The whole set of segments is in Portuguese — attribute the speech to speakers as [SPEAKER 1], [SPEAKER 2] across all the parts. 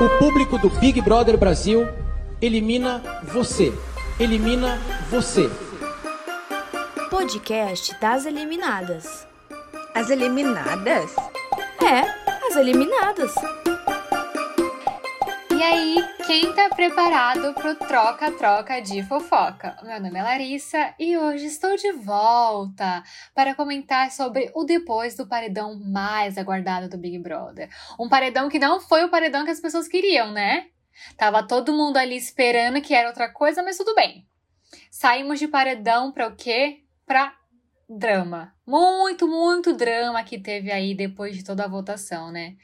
[SPEAKER 1] O público do Big Brother Brasil elimina você. Elimina você.
[SPEAKER 2] Podcast das eliminadas.
[SPEAKER 3] As eliminadas?
[SPEAKER 2] É, as eliminadas.
[SPEAKER 4] E aí, quem tá preparado pro troca-troca de fofoca? Meu nome é Larissa e hoje estou de volta para comentar sobre o depois do paredão mais aguardado do Big Brother. Um paredão que não foi o paredão que as pessoas queriam, né? Tava todo mundo ali esperando que era outra coisa, mas tudo bem. Saímos de paredão para o quê? Pra drama. Muito, muito drama que teve aí depois de toda a votação, né?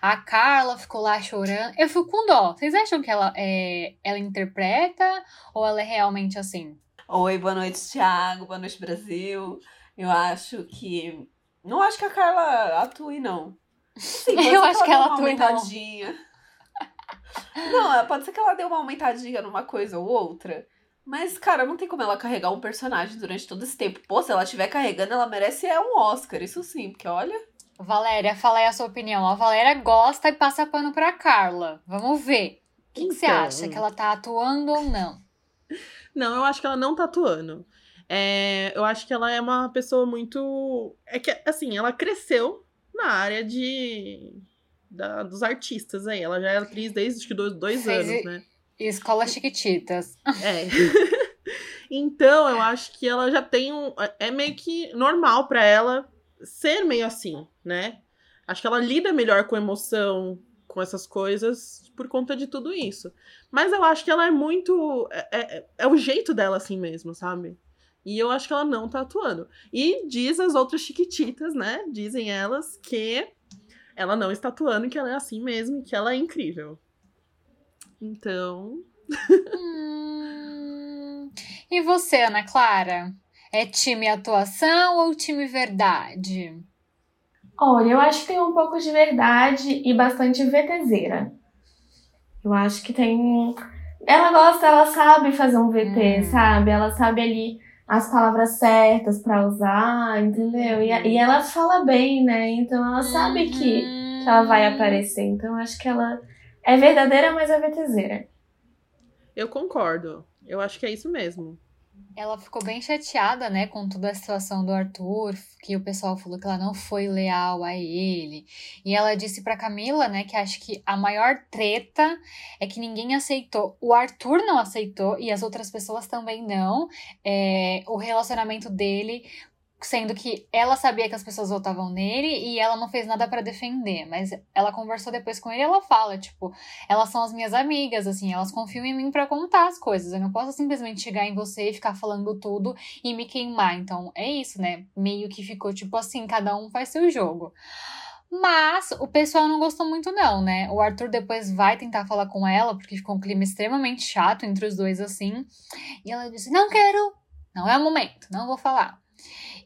[SPEAKER 4] A Carla ficou lá chorando. Eu fico com dó. Vocês acham que ela, é, ela interpreta ou ela é realmente assim?
[SPEAKER 5] Oi, boa noite, Thiago. Boa noite, Brasil. Eu acho que. Não acho que a Carla atue, não.
[SPEAKER 4] Sim, eu acho que ela, ela atue.
[SPEAKER 5] Não. não, pode ser que ela dê uma aumentadinha numa coisa ou outra. Mas, cara, não tem como ela carregar um personagem durante todo esse tempo. Pô, se ela estiver carregando, ela merece é um Oscar, isso sim, porque olha.
[SPEAKER 4] Valéria, fala aí a sua opinião. A Valéria gosta e passa pano pra Carla. Vamos ver. O que, então... que você então. acha? Que ela tá atuando ou não?
[SPEAKER 6] Não, eu acho que ela não tá atuando. É, eu acho que ela é uma pessoa muito. É que, assim, ela cresceu na área de. Da, dos artistas aí. Ela já é atriz desde acho que dois, dois anos, né?
[SPEAKER 4] Escola Chiquititas.
[SPEAKER 6] É. então, eu acho que ela já tem um. É meio que normal para ela ser meio assim, né? Acho que ela lida melhor com emoção, com essas coisas, por conta de tudo isso. Mas eu acho que ela é muito. É, é, é, o jeito dela assim mesmo, sabe? E eu acho que ela não tá atuando. E diz as outras chiquititas, né? Dizem elas que ela não está atuando, que ela é assim mesmo, que ela é incrível. Então.
[SPEAKER 4] hum... E você, Ana Clara? É time atuação ou time verdade?
[SPEAKER 7] Olha, eu acho que tem um pouco de verdade e bastante VTZera. Eu acho que tem. Ela gosta, ela sabe fazer um VT, hum. sabe? Ela sabe ali as palavras certas para usar, entendeu? E, e ela fala bem, né? Então ela sabe que, que ela vai uhum. aparecer. Então eu acho que ela é verdadeira, mas é VTZera.
[SPEAKER 6] Eu concordo. Eu acho que é isso mesmo.
[SPEAKER 4] Ela ficou bem chateada, né, com toda a situação do Arthur, que o pessoal falou que ela não foi leal a ele. E ela disse para Camila, né, que acho que a maior treta é que ninguém aceitou. O Arthur não aceitou e as outras pessoas também não. É, o relacionamento dele sendo que ela sabia que as pessoas votavam nele e ela não fez nada para defender, mas ela conversou depois com ele e ela fala, tipo, elas são as minhas amigas, assim, elas confiam em mim para contar as coisas. Eu não posso simplesmente chegar em você e ficar falando tudo e me queimar. Então, é isso, né? Meio que ficou tipo assim, cada um faz seu jogo. Mas o pessoal não gostou muito, não, né? O Arthur depois vai tentar falar com ela, porque ficou um clima extremamente chato entre os dois, assim. E ela disse: Não quero, não é o momento, não vou falar.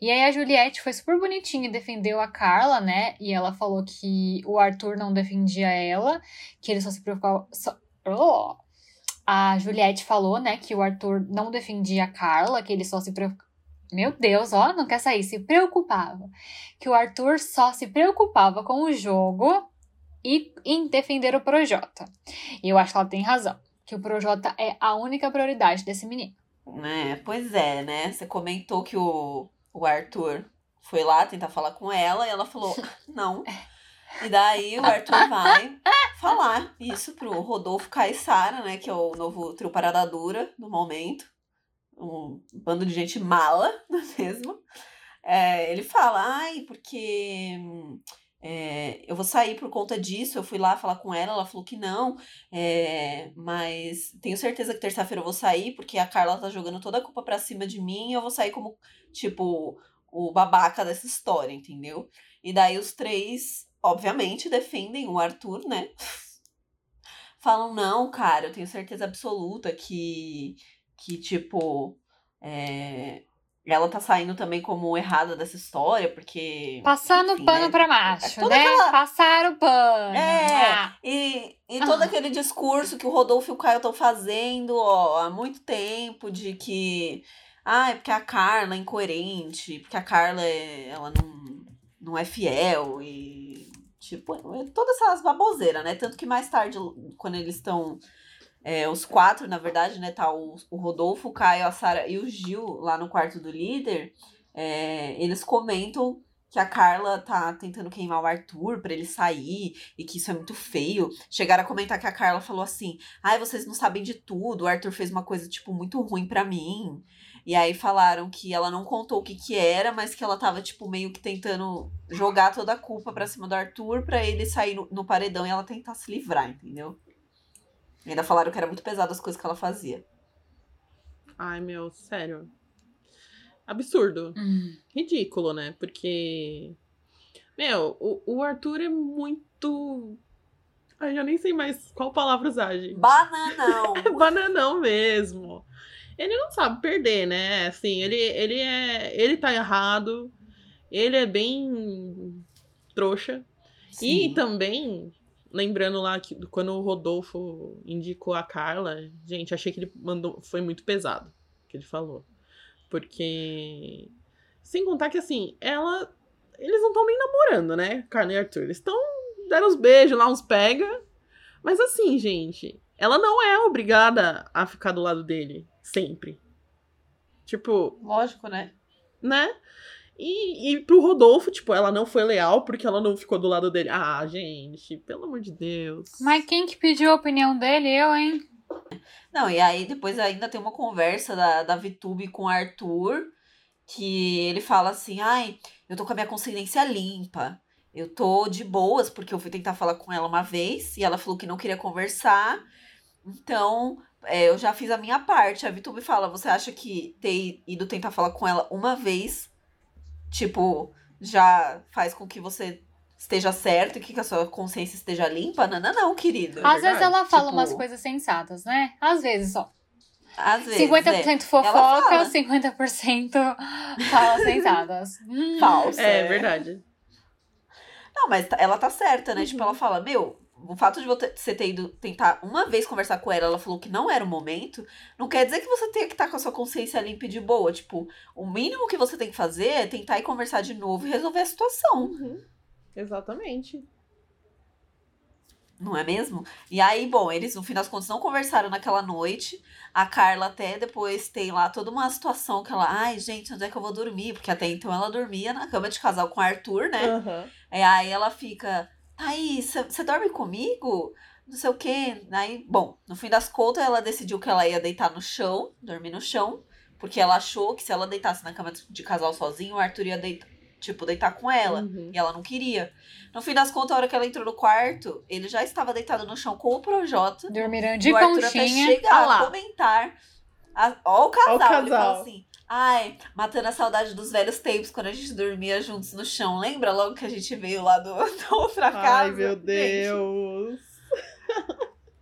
[SPEAKER 4] E aí a Juliette foi super bonitinha e defendeu a Carla, né? E ela falou que o Arthur não defendia ela, que ele só se preocupava. Só... Oh! A Juliette falou, né, que o Arthur não defendia a Carla, que ele só se preocupava. Meu Deus, ó, não quer sair, se preocupava. Que o Arthur só se preocupava com o jogo e em defender o Projota. E eu acho que ela tem razão, que o Projota é a única prioridade desse menino.
[SPEAKER 5] É, pois é, né? Você comentou que o, o Arthur foi lá tentar falar com ela e ela falou não. E daí o Arthur vai falar isso pro Rodolfo Caissara, né? Que é o novo trio Parada Dura do momento. Um bando de gente mala, não é mesmo? É, ele fala, ai, porque é, eu vou sair por conta disso. Eu fui lá falar com ela, ela falou que não, é, mas tenho certeza que terça-feira eu vou sair, porque a Carla tá jogando toda a culpa pra cima de mim e eu vou sair como, tipo, o babaca dessa história, entendeu? E daí os três, obviamente, defendem o Arthur, né? Falam, não, cara, eu tenho certeza absoluta que, que tipo, é, ela tá saindo também como errada dessa história, porque.
[SPEAKER 4] Passando enfim, pano né? pra macho, é né? Aquela... Passar o pano.
[SPEAKER 5] É. Ah. E, e todo ah. aquele discurso que o Rodolfo e o Caio estão fazendo ó, há muito tempo de que. Ah, é porque a Carla é incoerente, porque a Carla é, ela não, não é fiel e. Tipo, é todas essas baboseiras, né? Tanto que mais tarde, quando eles estão. É, os quatro, na verdade, né? Tá o, o Rodolfo, o Caio, a Sara e o Gil lá no quarto do líder. é, eles comentam que a Carla tá tentando queimar o Arthur pra ele sair e que isso é muito feio. Chegaram a comentar que a Carla falou assim: ai, vocês não sabem de tudo, o Arthur fez uma coisa, tipo, muito ruim pra mim. E aí falaram que ela não contou o que que era, mas que ela tava, tipo, meio que tentando jogar toda a culpa pra cima do Arthur pra ele sair no, no paredão e ela tentar se livrar, entendeu? E ainda falaram que era muito pesado as coisas que ela fazia.
[SPEAKER 6] Ai, meu, sério. Absurdo.
[SPEAKER 4] Hum.
[SPEAKER 6] Ridículo, né? Porque. Meu, o, o Arthur é muito. Ai, eu nem sei mais qual palavra usar, gente.
[SPEAKER 5] Bananão!
[SPEAKER 6] É bananão mesmo. Ele não sabe perder, né? Assim, ele, ele é. Ele tá errado. Ele é bem trouxa. E
[SPEAKER 5] Sim.
[SPEAKER 6] também, lembrando lá que quando o Rodolfo indicou a Carla, gente, achei que ele mandou. Foi muito pesado o que ele falou. Porque. Sem contar que assim, ela. Eles não estão nem namorando, né? Carla e Arthur. Eles estão. Deram uns beijos lá, uns pega. Mas assim, gente, ela não é obrigada a ficar do lado dele. Sempre. Tipo,
[SPEAKER 5] Lógico, né?
[SPEAKER 6] né? E, e pro Rodolfo, tipo, ela não foi leal porque ela não ficou do lado dele. Ah, gente, pelo amor de Deus.
[SPEAKER 4] Mas quem que pediu a opinião dele? Eu, hein?
[SPEAKER 5] Não, e aí depois ainda tem uma conversa da, da Vitube com o Arthur, que ele fala assim, ai, eu tô com a minha consciência limpa. Eu tô de boas, porque eu fui tentar falar com ela uma vez, e ela falou que não queria conversar. Então, é, eu já fiz a minha parte. A Vitube fala, você acha que ter ido tentar falar com ela uma vez, tipo, já faz com que você esteja certo e que a sua consciência esteja limpa? Não, não, não, querido.
[SPEAKER 4] Às vezes
[SPEAKER 6] verdade.
[SPEAKER 4] ela fala
[SPEAKER 5] Tipo,
[SPEAKER 4] umas coisas sensatas, né? Às vezes só.
[SPEAKER 5] Às vezes,
[SPEAKER 4] 50%
[SPEAKER 5] é.
[SPEAKER 4] fofoca,
[SPEAKER 5] fala.
[SPEAKER 4] 50% fala sensatas. Hum.
[SPEAKER 5] Falsa.
[SPEAKER 6] É verdade.
[SPEAKER 5] Não, mas ela tá certa, né?
[SPEAKER 6] Uhum.
[SPEAKER 5] Tipo, ela fala, meu, o fato de você ter ido tentar uma vez conversar com ela, ela falou que não era o momento, não quer dizer que você tenha que estar com a sua consciência limpa e de boa. Tipo, o mínimo que você tem que fazer é tentar ir conversar de novo e resolver a situação,
[SPEAKER 6] Uhum. Exatamente.
[SPEAKER 5] não é mesmo? E aí, bom, eles no fim das contas não conversaram naquela noite. A Carla até depois tem lá toda uma situação que ela, ai, gente, onde é que eu vou dormir? Porque até então ela dormia na cama de casal com o Arthur, né?
[SPEAKER 6] Aham.
[SPEAKER 5] E aí ela fica, Thaís, você dorme comigo? Não sei o quê. Aí, bom, no fim das contas, ela decidiu que ela ia deitar no chão, dormir no chão, porque ela achou que se ela deitasse na cama de casal sozinho, o Arthur ia deitar, tipo, deitar com ela.
[SPEAKER 6] Uhum.
[SPEAKER 5] E ela não queria. No fim das contas, a hora que ela entrou no quarto, ele já estava deitado no chão com o Projota.
[SPEAKER 4] Dormiram de
[SPEAKER 5] o Arthur até chegar a comentar. A, ó o casal,
[SPEAKER 6] Ó o
[SPEAKER 5] Ele fala
[SPEAKER 6] casal.
[SPEAKER 5] assim. Ai, matando a saudade dos velhos tempos quando a gente dormia juntos no chão. Lembra logo que a gente veio lá do, da outra casa?
[SPEAKER 6] Ai, meu
[SPEAKER 5] Gente,
[SPEAKER 6] Deus.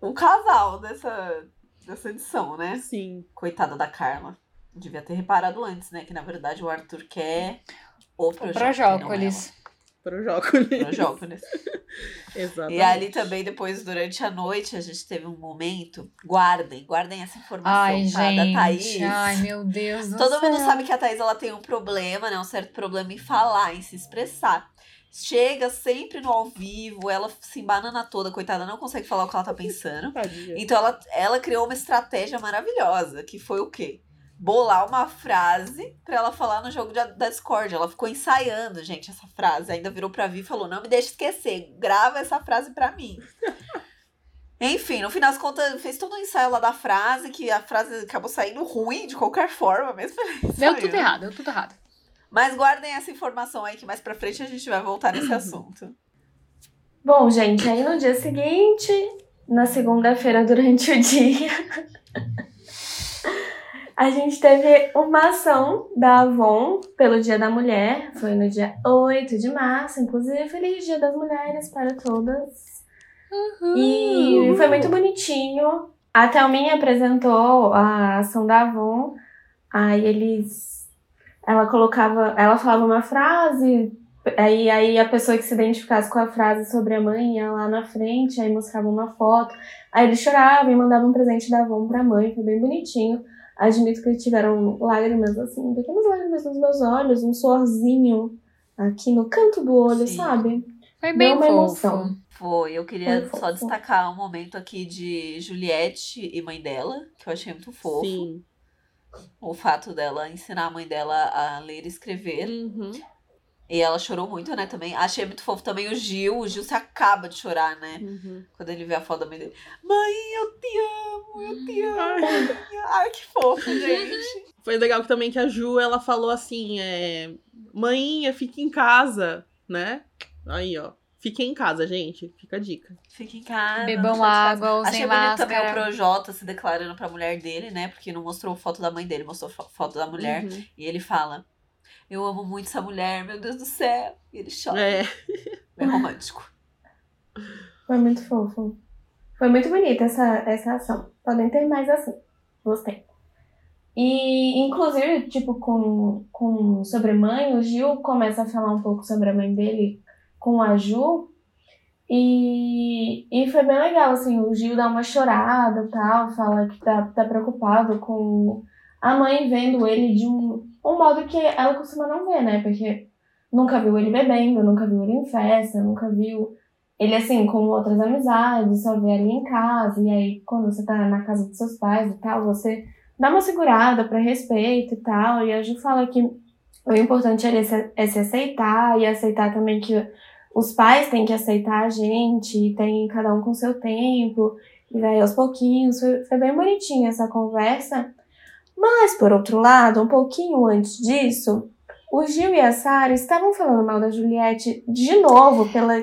[SPEAKER 5] o casal dessa, dessa edição, né?
[SPEAKER 6] Sim.
[SPEAKER 5] Coitada da Carla. Devia ter reparado antes, né? Que na verdade o Arthur quer o Projota.
[SPEAKER 4] Projócolis.
[SPEAKER 6] Projócolis.
[SPEAKER 5] Projócolis.
[SPEAKER 6] Exatamente.
[SPEAKER 5] E ali também, depois, durante a noite, a gente teve um momento. Guardem, guardem essa informação,
[SPEAKER 4] Ai,
[SPEAKER 5] tá? Da Thaís.
[SPEAKER 4] gente. Ai, meu Deus do
[SPEAKER 5] Todo
[SPEAKER 4] céu.
[SPEAKER 5] mundo sabe que a Thaís ela tem um problema, né? Um certo problema em falar, em se expressar. Chega sempre no ao vivo, ela se embanana toda, coitada, não consegue falar o que ela tá pensando.
[SPEAKER 6] Tadinha.
[SPEAKER 5] Então ela, ela criou uma estratégia maravilhosa, que foi o quê? Bolar uma frase pra ela falar no jogo de- da Discord. Ela ficou ensaiando, gente, essa frase. Ainda virou pra Vi e falou: não me deixe esquecer, grava essa frase pra mim. Enfim, no final das contas, fez todo um ensaio lá da frase, que a frase acabou saindo ruim de qualquer forma, mesmo.
[SPEAKER 4] Deu tudo errado, deu tudo errado.
[SPEAKER 5] Mas guardem essa informação aí, que mais pra frente a gente vai voltar nesse assunto.
[SPEAKER 7] Bom, gente, aí no dia seguinte, na segunda-feira durante o dia, a gente teve uma ação da Avon pelo Dia da Mulher. Foi no dia 8 de março, inclusive. Feliz Dia das Mulheres para todas. E foi muito bonitinho. A Thelminha apresentou a ação da Avon. Aí eles. Ela colocava. Ela falava uma frase. Aí, aí a pessoa que se identificasse com a frase sobre a mãe ia lá na frente, aí mostrava uma foto. Aí eles choravam e mandavam um presente da Avon pra mãe, foi bem bonitinho. Admito que tiveram lágrimas, assim, pequenas lágrimas nos meus olhos, um suorzinho aqui no canto do olho,
[SPEAKER 5] Sim.
[SPEAKER 7] sabe?
[SPEAKER 4] Foi
[SPEAKER 7] Deu
[SPEAKER 4] bem
[SPEAKER 7] uma
[SPEAKER 4] fofo.
[SPEAKER 7] emoção.
[SPEAKER 5] Foi, eu queria
[SPEAKER 7] Foi
[SPEAKER 5] só
[SPEAKER 7] fofo.
[SPEAKER 5] destacar um momento aqui de Juliette e mãe dela, que eu achei muito fofo.
[SPEAKER 6] Sim.
[SPEAKER 5] O fato dela ensinar a mãe dela a ler e escrever.
[SPEAKER 6] Uhum.
[SPEAKER 5] E ela chorou muito, né, também. Achei muito fofo também o Gil. O Gil se acaba de chorar, né?
[SPEAKER 6] Uhum.
[SPEAKER 5] Quando ele vê a foto da mãe dele. Mãe, eu te amo, eu te amo.
[SPEAKER 6] Ai.
[SPEAKER 5] mãe." Ai, que fofo, gente.
[SPEAKER 6] Foi legal que também que a Ju, ela falou assim, é... Mãinha, fique em casa, né? Aí, ó. Fiquem em casa, gente. Fica a dica.
[SPEAKER 5] Fica em casa.
[SPEAKER 4] Bebam água, usem
[SPEAKER 5] Achei bonito também o. Projota se declarando pra mulher dele, né? Porque não mostrou foto da mãe dele, mostrou fo- foto da mulher.
[SPEAKER 6] Uhum.
[SPEAKER 5] E ele fala: Eu amo muito essa mulher, meu Deus do céu. E ele chora.
[SPEAKER 6] É.
[SPEAKER 5] É romântico.
[SPEAKER 7] Foi muito fofo. Foi muito bonita essa, essa ação. Podem ter mais assim. Gostei. E, inclusive, tipo, com, com sobre mãe, o Gil começa a falar um pouco sobre a mãe dele com a Ju. E, e foi bem legal, assim, o Gil dá uma chorada e tal, fala que tá, tá preocupado com a mãe vendo ele de um, um modo que ela costuma não ver, né? Porque nunca viu ele bebendo, nunca viu ele em festa, nunca viu ele assim com outras amizades, só vê ali em casa. E aí, quando você tá na casa dos seus pais e tal, você dá uma segurada pra respeito e tal. E a Ju fala que o importante é se, é se aceitar e aceitar também que os pais têm que aceitar a gente, tem cada um com seu tempo, e vai aos pouquinhos. Foi, foi bem bonitinha essa conversa. Mas, por outro lado, um pouquinho antes disso, o Gil e a Sara estavam falando mal da Juliette de novo, pela,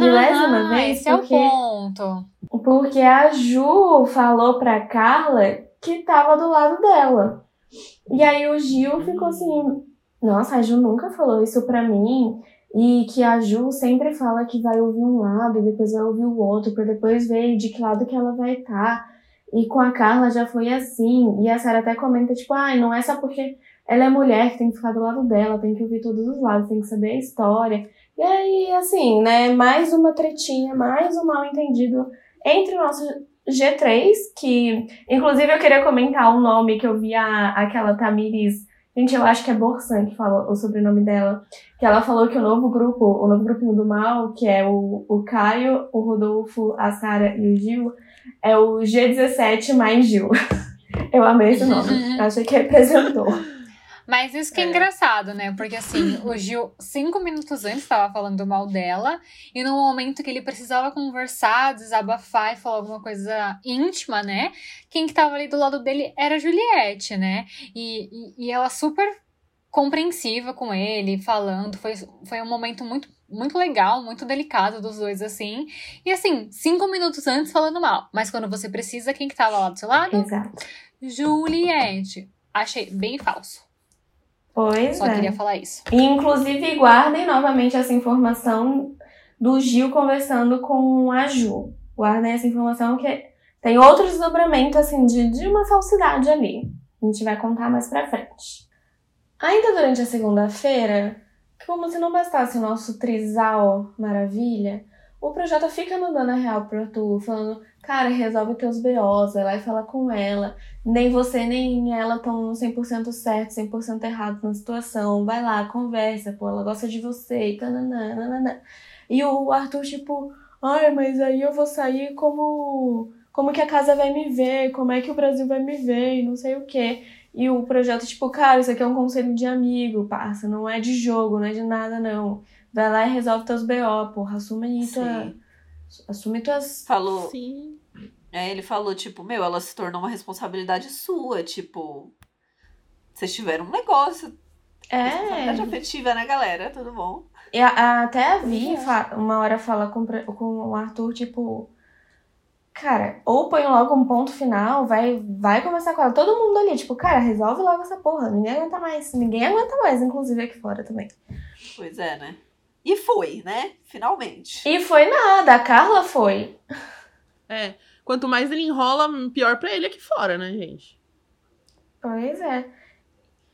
[SPEAKER 7] Milésima vez,
[SPEAKER 4] Esse é o
[SPEAKER 7] porque-
[SPEAKER 4] ponto.
[SPEAKER 7] porque a Ju falou pra Carla que tava do lado dela. E aí o Gil ficou assim: Nossa, a Ju nunca falou isso pra mim. E que a Ju sempre fala que vai ouvir um lado e depois vai ouvir o outro, pra depois ver de que lado que ela vai estar. E com a Carla já foi assim. E a Sarah até comenta, tipo, ai, não é só porque ela é mulher que tem que ficar do lado dela, tem que ouvir todos os lados, tem que saber a história. E aí, assim, né, mais uma tretinha, mais um mal entendido entre o nosso G3, que inclusive eu queria comentar um nome que eu vi a, aquela Tamires, gente, eu acho que é Borsan que falou o sobrenome dela, que ela falou que o novo grupo, o novo grupinho do mal, que é o, o Caio, o Rodolfo, a Sara e o Gil, é o G17 mais Gil. Eu amei esse nome, eu achei que representou.
[SPEAKER 4] Mas isso que é,
[SPEAKER 6] É.
[SPEAKER 4] engraçado, né? Porque assim, o Gil, cinco minutos antes, estava falando mal dela, e no momento que ele precisava conversar, desabafar e falar alguma coisa íntima, né? Quem que tava ali do lado dele era a Juliette, né? E, e, e ela super compreensiva com ele, falando. Foi, foi um momento muito, muito legal, muito delicado dos dois, assim. E assim, cinco minutos antes falando mal. Mas quando você precisa, quem que tava lá do seu lado?
[SPEAKER 7] Exato.
[SPEAKER 4] Juliette. Achei bem falso.
[SPEAKER 7] Pois
[SPEAKER 4] Só
[SPEAKER 7] é.
[SPEAKER 4] queria falar isso.
[SPEAKER 7] E, inclusive, guardem novamente essa informação do Gil conversando com a Ju. Guardem essa informação que tem outro desdobramento, assim, de, de uma falsidade ali. A gente vai contar mais pra frente. Ainda durante a segunda-feira, como se não bastasse o nosso trisal maravilha, o Projota fica mandando a real pro Arthur, falando, cara, resolve teus BOs, vai lá e fala com ela. Nem você nem ela estão 100% certo, 100% errado na situação. Vai lá, conversa, pô, ela gosta de você e tananã, nananã. E o Arthur, tipo, ai, mas aí eu vou sair como. Como que a casa vai me ver? Como é que o Brasil vai me ver? E não sei o quê. E o projeto, tipo, cara, isso aqui é um conselho de amigo, parça. Não é de jogo, não é de nada, não. Vai lá e resolve teus BO, porra. Assume aí tua. Assume tuas.
[SPEAKER 5] Falou.
[SPEAKER 6] Sim.
[SPEAKER 5] É, ele falou, tipo, meu, ela se tornou uma responsabilidade sua, tipo. Vocês tiveram um negócio.
[SPEAKER 7] É.
[SPEAKER 5] Responsabilidade afetiva, né, galera? Tudo bom?
[SPEAKER 7] E a- a- até a Vi, fa- uma hora fala com, com o Arthur, tipo. Cara, ou põe logo um ponto final, vai, vai conversar com ela. Todo mundo ali, tipo, cara, resolve logo essa porra. Ninguém aguenta mais. Ninguém aguenta mais, inclusive aqui fora também.
[SPEAKER 5] Pois é, né? E foi, né? Finalmente.
[SPEAKER 7] E foi nada, a Carla foi.
[SPEAKER 6] É. Quanto mais ele enrola, pior pra ele aqui fora, né, gente?
[SPEAKER 7] Pois é.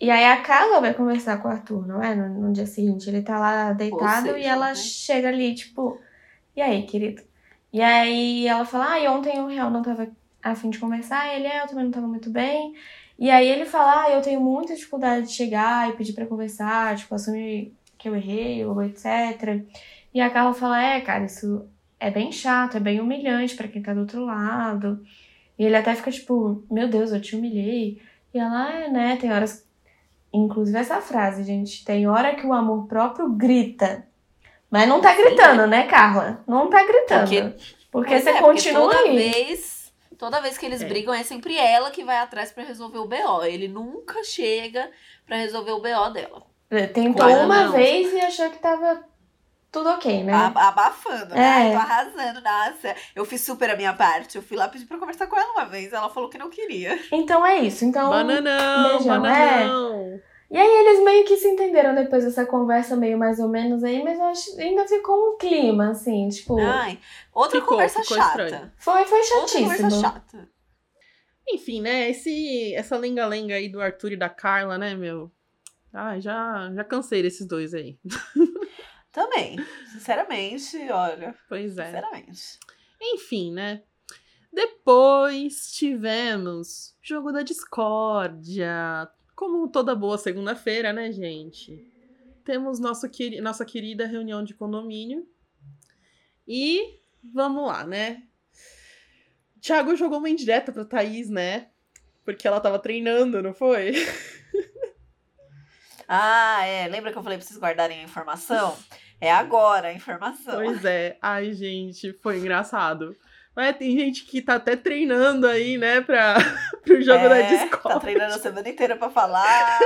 [SPEAKER 7] E aí a Carla vai conversar com o Arthur, não é? No, no dia seguinte. Ele tá lá deitado
[SPEAKER 5] seja,
[SPEAKER 7] e ela
[SPEAKER 5] né?
[SPEAKER 7] chega ali, tipo, e aí, querido? E aí ela fala, ah, e ontem eu real não tava a fim de conversar, ele é, eu também não tava muito bem. E aí ele fala, ah, eu tenho muita dificuldade de chegar e pedir pra conversar, tipo, assumir que eu errei, ou etc. E a Carla fala: É, cara, isso é bem chato, é bem humilhante pra quem tá do outro lado. E ele até fica tipo: Meu Deus, eu te humilhei. E ela, é, né? Tem horas. Inclusive essa frase, gente. Tem hora que o amor próprio grita. Mas não tá gritando, né, Carla? Não tá gritando.
[SPEAKER 5] Porque-
[SPEAKER 7] Porque, você
[SPEAKER 5] é,
[SPEAKER 7] continua
[SPEAKER 5] toda
[SPEAKER 7] aí.
[SPEAKER 5] Vez, toda vez que eles
[SPEAKER 6] É.
[SPEAKER 5] brigam, é sempre ela que vai atrás pra resolver o BO. Ele nunca chega pra resolver o BO dela.
[SPEAKER 7] Tentou
[SPEAKER 6] Claro,
[SPEAKER 7] uma
[SPEAKER 6] não.
[SPEAKER 7] vez e achou que tava tudo ok, né?
[SPEAKER 5] Abafando, né?
[SPEAKER 7] É.
[SPEAKER 5] Tô arrasando, nossa. Eu fiz super a minha parte. Eu fui lá pedir pra conversar com ela uma vez. Ela falou que não queria.
[SPEAKER 7] Então é isso. Então.
[SPEAKER 6] Bananão,
[SPEAKER 7] beijão,
[SPEAKER 6] bananão.
[SPEAKER 7] E aí eles meio que se entenderam depois dessa conversa, meio mais ou menos aí, mas eu acho que ainda ficou um clima, assim, tipo.
[SPEAKER 5] Ai, outra
[SPEAKER 6] Ficou,
[SPEAKER 5] conversa
[SPEAKER 6] ficou
[SPEAKER 5] chata.
[SPEAKER 6] estranho.
[SPEAKER 7] Foi, foi
[SPEAKER 5] Outra conversa
[SPEAKER 7] chatíssimo.
[SPEAKER 5] chata.
[SPEAKER 6] Enfim, né? Esse, essa lenga-lenga aí do Arthur e da Carla, né, meu? Ai, já, já cansei desses dois aí.
[SPEAKER 5] Também. Sinceramente, olha.
[SPEAKER 6] Pois é.
[SPEAKER 5] Sinceramente.
[SPEAKER 6] Enfim, né? Depois tivemos jogo da discórdia. Como toda boa segunda-feira, né, gente? Temos nosso nossa querida reunião de condomínio. E vamos lá, né? Thiago jogou uma indireta pra Thaís, né? Porque ela tava treinando, não foi?
[SPEAKER 5] Ah, é. Lembra que eu falei pra vocês guardarem a informação? É agora a informação.
[SPEAKER 6] Pois é. Ai, gente, foi engraçado. Mas tem gente que tá até treinando aí, né, pra, pro jogo da
[SPEAKER 5] É,
[SPEAKER 6] discórdia.
[SPEAKER 5] Tá treinando a semana inteira pra falar.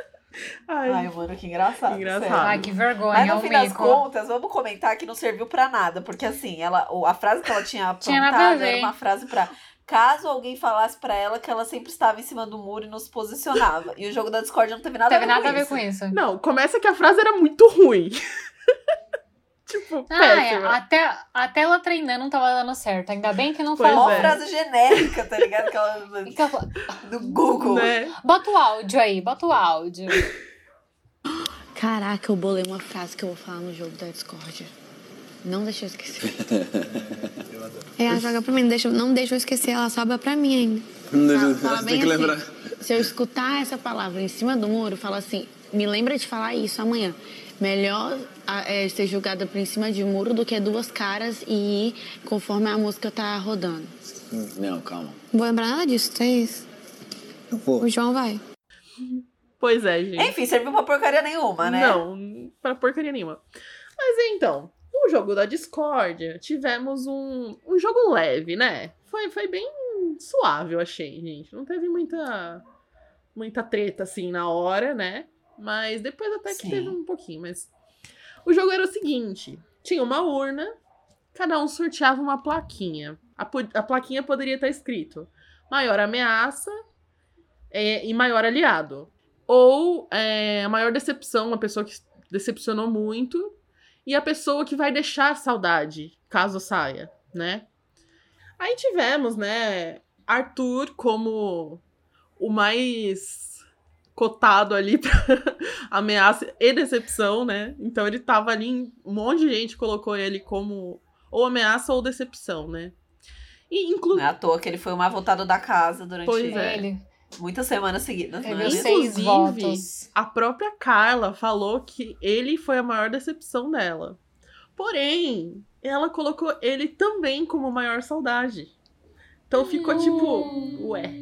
[SPEAKER 6] Ai,
[SPEAKER 5] Ai, mano, que engraçado.
[SPEAKER 6] Engraçado.
[SPEAKER 4] Ai, que vergonha,
[SPEAKER 5] Mas no fim das contas, vamos comentar que não serviu pra nada. Porque assim, ela, a frase que ela tinha apontado era uma frase pra. Caso alguém falasse pra ela que ela sempre estava em cima do muro e não se posicionava. E o jogo da Discord não teve nada
[SPEAKER 4] Teve
[SPEAKER 5] a ver
[SPEAKER 4] nada a ver com isso.
[SPEAKER 6] Não, começa que a frase era muito ruim. Tipo,
[SPEAKER 4] Ah, é,
[SPEAKER 6] péssima.
[SPEAKER 4] até, até ela treinando não tava dando certo. Ainda bem que não
[SPEAKER 6] Pois
[SPEAKER 4] falou.
[SPEAKER 5] Uma
[SPEAKER 6] é.
[SPEAKER 5] frase genérica, tá ligado? Que ela, do Google.
[SPEAKER 6] Né?
[SPEAKER 4] Bota o áudio aí, bota o áudio.
[SPEAKER 8] Caraca, eu bolei uma frase que eu vou falar no jogo da Discord. Não deixa eu esquecer. É, ela joga pra mim, não deixa, não deixa eu esquecer, ela sobra pra mim ainda.
[SPEAKER 9] Não deixa-
[SPEAKER 8] Fala- fala
[SPEAKER 9] tem que
[SPEAKER 8] assim,
[SPEAKER 9] lembrar.
[SPEAKER 8] Se eu escutar essa palavra em cima do muro, fala assim, me lembra de falar isso amanhã. Melhor é, ser julgada por em cima de muro do que duas caras e ir conforme a música tá rodando.
[SPEAKER 9] Não, calma.
[SPEAKER 8] Não vou lembrar nada disso, é isso.
[SPEAKER 9] Eu vou.
[SPEAKER 8] O João vai.
[SPEAKER 6] Pois é, gente.
[SPEAKER 5] Enfim, serviu pra porcaria nenhuma, né?
[SPEAKER 6] Não, pra porcaria nenhuma. Mas então, no jogo da discórdia, tivemos um, um jogo leve, né? Foi, foi bem suave, eu achei, gente. Não teve muita, muita treta, assim, na hora, né? Mas depois até que
[SPEAKER 5] Sim.
[SPEAKER 6] teve um pouquinho. Mas o jogo era o seguinte: tinha uma urna, cada um sorteava uma plaquinha. A, a plaquinha poderia estar escrito maior ameaça é, e maior aliado. Ou é, a maior decepção, uma pessoa que decepcionou muito. E a pessoa que vai deixar saudade, caso saia, né? Aí tivemos, né, Arthur como o mais cotado ali pra ameaça e decepção, né? Então ele tava ali, um monte de gente colocou ele como ou ameaça ou decepção, né? E
[SPEAKER 5] Não
[SPEAKER 6] inclusive.
[SPEAKER 5] é à toa que ele foi o mais votado da casa durante
[SPEAKER 6] Pois é.
[SPEAKER 4] Ele
[SPEAKER 5] muitas semanas seguidas. Não é
[SPEAKER 4] seis
[SPEAKER 6] Inclusive,
[SPEAKER 4] votos.
[SPEAKER 6] A própria Carla falou que ele foi a maior decepção dela. Porém, ela colocou ele também como maior saudade. Então ficou tipo, ué.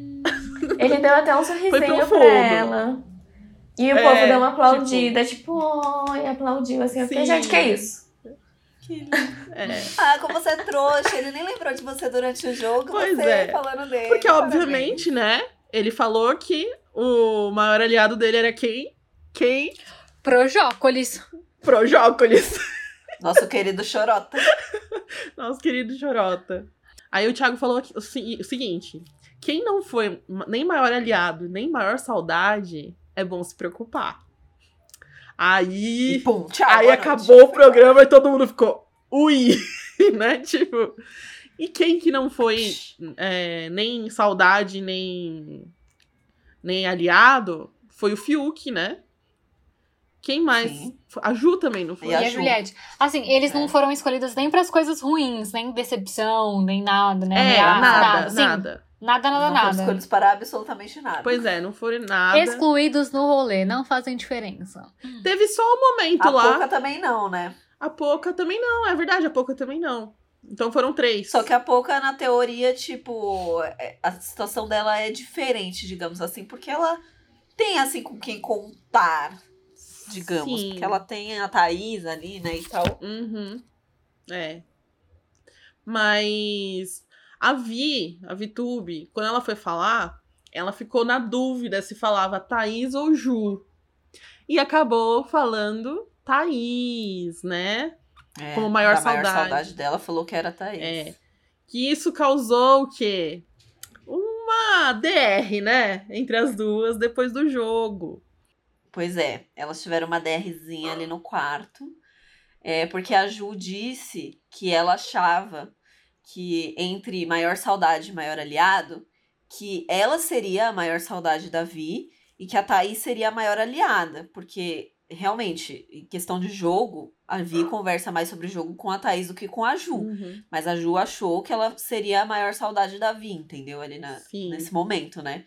[SPEAKER 7] Ele deu até um sorrisinho pra ela. E o
[SPEAKER 6] É,
[SPEAKER 7] povo deu uma aplaudida, tipo, oi, aplaudiu assim. Eu fiquei, gente, que isso?
[SPEAKER 5] Que.
[SPEAKER 6] É.
[SPEAKER 5] Ah, como você é trouxa, ele nem lembrou de você durante o jogo,
[SPEAKER 6] Pois
[SPEAKER 5] você
[SPEAKER 6] é.
[SPEAKER 5] falando dele.
[SPEAKER 6] Porque,
[SPEAKER 5] parabéns.
[SPEAKER 6] obviamente, né? Ele falou que o maior aliado dele era quem? Quem?
[SPEAKER 4] Projócolis.
[SPEAKER 6] Projócolis.
[SPEAKER 5] Nosso querido Chorota.
[SPEAKER 6] Nosso querido Chorota. Aí o Thiago falou aqui- o, se- o seguinte: quem não foi nem maior aliado, nem maior saudade, é bom se preocupar. Aí.
[SPEAKER 5] Pum, tchau.
[SPEAKER 6] aí acabou o programa e todo mundo ficou. Ui! né? Tipo. E quem que não foi é, nem saudade, nem. nem aliado, foi o Fiuk, né? Quem mais?
[SPEAKER 5] Sim.
[SPEAKER 6] A Ju também não foi.
[SPEAKER 5] E
[SPEAKER 4] E
[SPEAKER 5] a
[SPEAKER 4] a
[SPEAKER 5] Ju.
[SPEAKER 4] Juliette. Assim, eles
[SPEAKER 5] É.
[SPEAKER 4] não foram escolhidos nem pras coisas ruins, nem decepção, nem nada, né?
[SPEAKER 6] É,
[SPEAKER 4] Ameaça,
[SPEAKER 6] nada,
[SPEAKER 4] Sim,
[SPEAKER 6] nada.
[SPEAKER 4] Nada, nada,
[SPEAKER 5] não foram
[SPEAKER 4] nada.
[SPEAKER 5] escolhidos para absolutamente nada.
[SPEAKER 6] Pois é, não foram nada.
[SPEAKER 4] Excluídos no rolê, não fazem diferença.
[SPEAKER 6] Teve só um momento
[SPEAKER 5] A
[SPEAKER 6] lá.
[SPEAKER 5] Pouca também não, né?
[SPEAKER 6] A Poca também não, é verdade, a Poca também não. Então foram três.
[SPEAKER 5] Só que a Poca, na teoria, tipo, é- a situação dela é diferente, digamos assim, porque ela tem, assim, com quem contar, digamos.
[SPEAKER 6] Sim.
[SPEAKER 5] Porque ela tem a Thaís ali, né, e tal.
[SPEAKER 6] Uhum. É. Mas a Vi, a Vitube, quando ela foi falar, ela ficou na dúvida se falava Thaís ou Ju. E acabou falando Thaís, né?
[SPEAKER 5] É,
[SPEAKER 6] Como maior
[SPEAKER 5] da maior
[SPEAKER 6] saudade.
[SPEAKER 5] saudade dela, falou que era a Thaís.
[SPEAKER 6] É. Que isso causou o quê? Uma DR, né? Entre as duas depois do jogo.
[SPEAKER 5] Pois é, elas tiveram uma DRzinha ali no quarto. É, porque a Ju disse que ela achava que entre maior saudade e maior aliado, que ela seria a maior saudade da Vi e que a Thaís seria a maior aliada. Porque, realmente, em questão de jogo, a Vi conversa mais sobre o jogo com a Thaís do que com a Ju.
[SPEAKER 6] Uhum.
[SPEAKER 5] Mas a Ju achou que ela seria a maior saudade da Vi, entendeu? Ali na,
[SPEAKER 6] Sim.
[SPEAKER 5] nesse momento, né?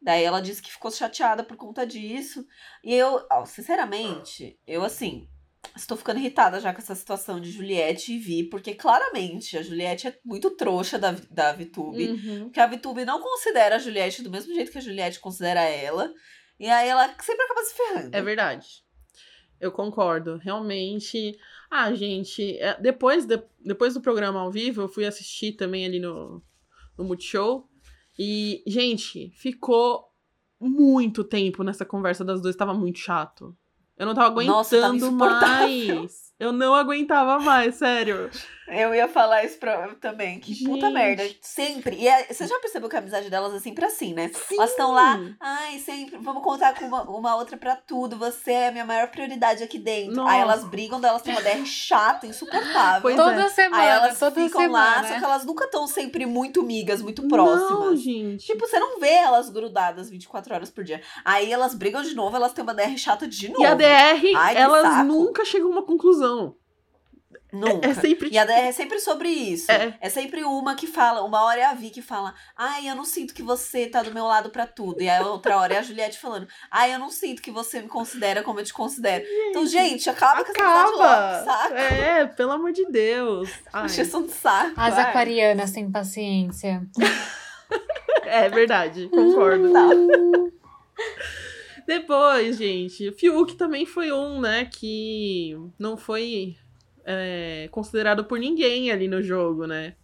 [SPEAKER 5] Daí ela disse que ficou chateada por conta disso. E eu, sinceramente, eu assim, estou ficando irritada já com essa situação de Juliette e Vi, porque claramente a Juliette é muito trouxa da, da Vitube.
[SPEAKER 6] Uhum.
[SPEAKER 5] Porque a Vitube não considera a Juliette do mesmo jeito que a Juliette considera ela. E aí ela sempre acaba se ferrando.
[SPEAKER 6] É verdade. Eu concordo. Realmente. Ah, gente, é, depois, de- depois do programa ao vivo, eu fui assistir também ali no, no Multishow. E, gente, ficou muito tempo nessa conversa das duas. Tava muito chato. Eu não tava
[SPEAKER 5] Nossa,
[SPEAKER 6] aguentando
[SPEAKER 5] insuportável.
[SPEAKER 6] mais. Eu não aguentava mais, sério.
[SPEAKER 5] Eu ia falar isso pra, também. Que puta
[SPEAKER 6] Gente.
[SPEAKER 5] merda. Sempre. E é- você já percebeu que a amizade delas é sempre assim, né?
[SPEAKER 6] Sim.
[SPEAKER 5] Elas estão lá, ai, sempre, vamos contar com uma, uma outra pra tudo. Você é a minha maior prioridade aqui dentro.
[SPEAKER 6] Nossa.
[SPEAKER 5] Aí elas brigam, daí elas têm uma DR chata, insuportável.
[SPEAKER 6] Pois
[SPEAKER 4] Toda
[SPEAKER 6] é.
[SPEAKER 4] semana,
[SPEAKER 5] Aí elas
[SPEAKER 4] toda
[SPEAKER 5] ficam
[SPEAKER 4] semana.
[SPEAKER 5] lá, só que elas nunca estão sempre muito migas, muito
[SPEAKER 6] Não,
[SPEAKER 5] próximas.
[SPEAKER 6] gente.
[SPEAKER 5] Tipo, você não vê elas grudadas 24 horas por dia. Aí elas brigam de novo, elas têm uma DR chata de novo.
[SPEAKER 6] E a DR,
[SPEAKER 5] Ai,
[SPEAKER 6] elas
[SPEAKER 5] saco.
[SPEAKER 6] nunca chegam a uma conclusão.
[SPEAKER 5] Nunca.
[SPEAKER 6] É sempre.
[SPEAKER 5] E é sempre sobre isso.
[SPEAKER 6] É.
[SPEAKER 5] É. sempre uma que fala, uma hora é a Vi que fala, ai, eu não sinto que você tá do meu lado pra tudo. E a outra hora é a Juliette falando, ai, eu não sinto que você me considera como eu te considero. então, gente, acaba, com essa logo,
[SPEAKER 6] Acaba!
[SPEAKER 5] saco?
[SPEAKER 6] É, pelo amor de Deus. Ai,
[SPEAKER 5] Encheção de saco.
[SPEAKER 4] As
[SPEAKER 5] ai.
[SPEAKER 4] aquarianas têm paciência.
[SPEAKER 6] é verdade, concordo.
[SPEAKER 5] Tá.
[SPEAKER 6] Depois, gente, o Fiuk também foi um, né, que não foi é, considerado por ninguém ali no jogo, né?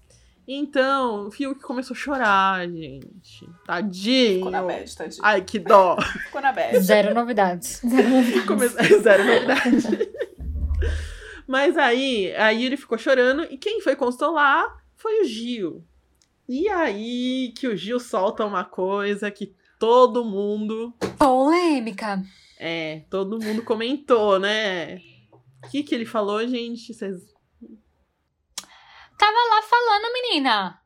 [SPEAKER 6] Então, o Fiuk começou a chorar, gente. Tadinho.
[SPEAKER 5] Ficou na bad, tadinho.
[SPEAKER 6] Ai, que dó.
[SPEAKER 5] Ficou na bad.
[SPEAKER 4] Zero novidades.
[SPEAKER 6] Come- Zero novidade. Mas aí, aí ele ficou chorando e quem foi consolar foi o Gil. E aí que o Gil solta uma coisa que todo mundo,
[SPEAKER 4] Polêmica.
[SPEAKER 6] é, todo mundo comentou, né? O que que ele falou, gente? Vocês
[SPEAKER 4] Tava lá falando, menina,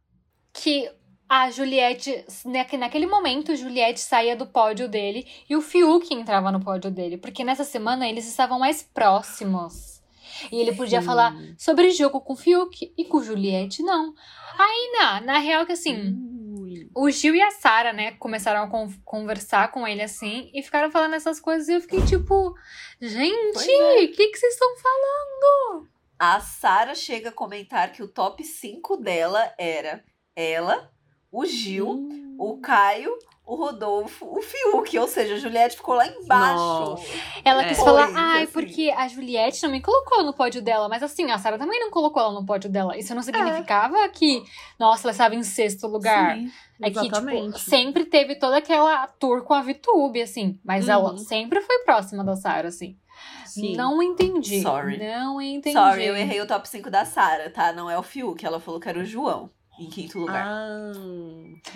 [SPEAKER 4] que a Juliette, naque- naquele momento, Juliette saía do pódio dele e o Fiuk entrava no pódio dele, porque nessa semana eles estavam mais próximos. E ele podia
[SPEAKER 6] Sim.
[SPEAKER 4] falar sobre jogo com o Fiuk e com Juliette, não. Aí, na, na real, que assim, O Gil e a Sara, né, começaram a con- conversar com ele assim e ficaram falando essas coisas e eu fiquei tipo, gente, o
[SPEAKER 5] é.
[SPEAKER 4] que, que vocês estão falando?
[SPEAKER 5] A Sara chega a comentar que o top 5 dela era ela, o Gil,
[SPEAKER 6] Hum.
[SPEAKER 5] o Caio, o Rodolfo, o Fiuk. Ou seja, a Juliette ficou lá embaixo.
[SPEAKER 6] Nossa.
[SPEAKER 4] Ela
[SPEAKER 6] É.
[SPEAKER 4] quis falar, ai,
[SPEAKER 5] assim.
[SPEAKER 4] porque a Juliette não me colocou no pódio dela, mas assim, a Sarah também não colocou ela no pódio dela. Isso não significava que, nossa, ela estava em sexto lugar.
[SPEAKER 5] Sim.
[SPEAKER 4] É que, tipo, sempre teve toda aquela tour com a VTube, assim. Mas ela
[SPEAKER 6] Uhum.
[SPEAKER 4] sempre foi próxima da Sarah, assim.
[SPEAKER 6] Sim.
[SPEAKER 4] Não entendi.
[SPEAKER 5] Sorry.
[SPEAKER 4] Não entendi.
[SPEAKER 5] Sorry, eu errei o top 5 da Sara, tá? Não é o Fiuk. Ela falou que era o João, em quinto lugar.
[SPEAKER 6] Ah,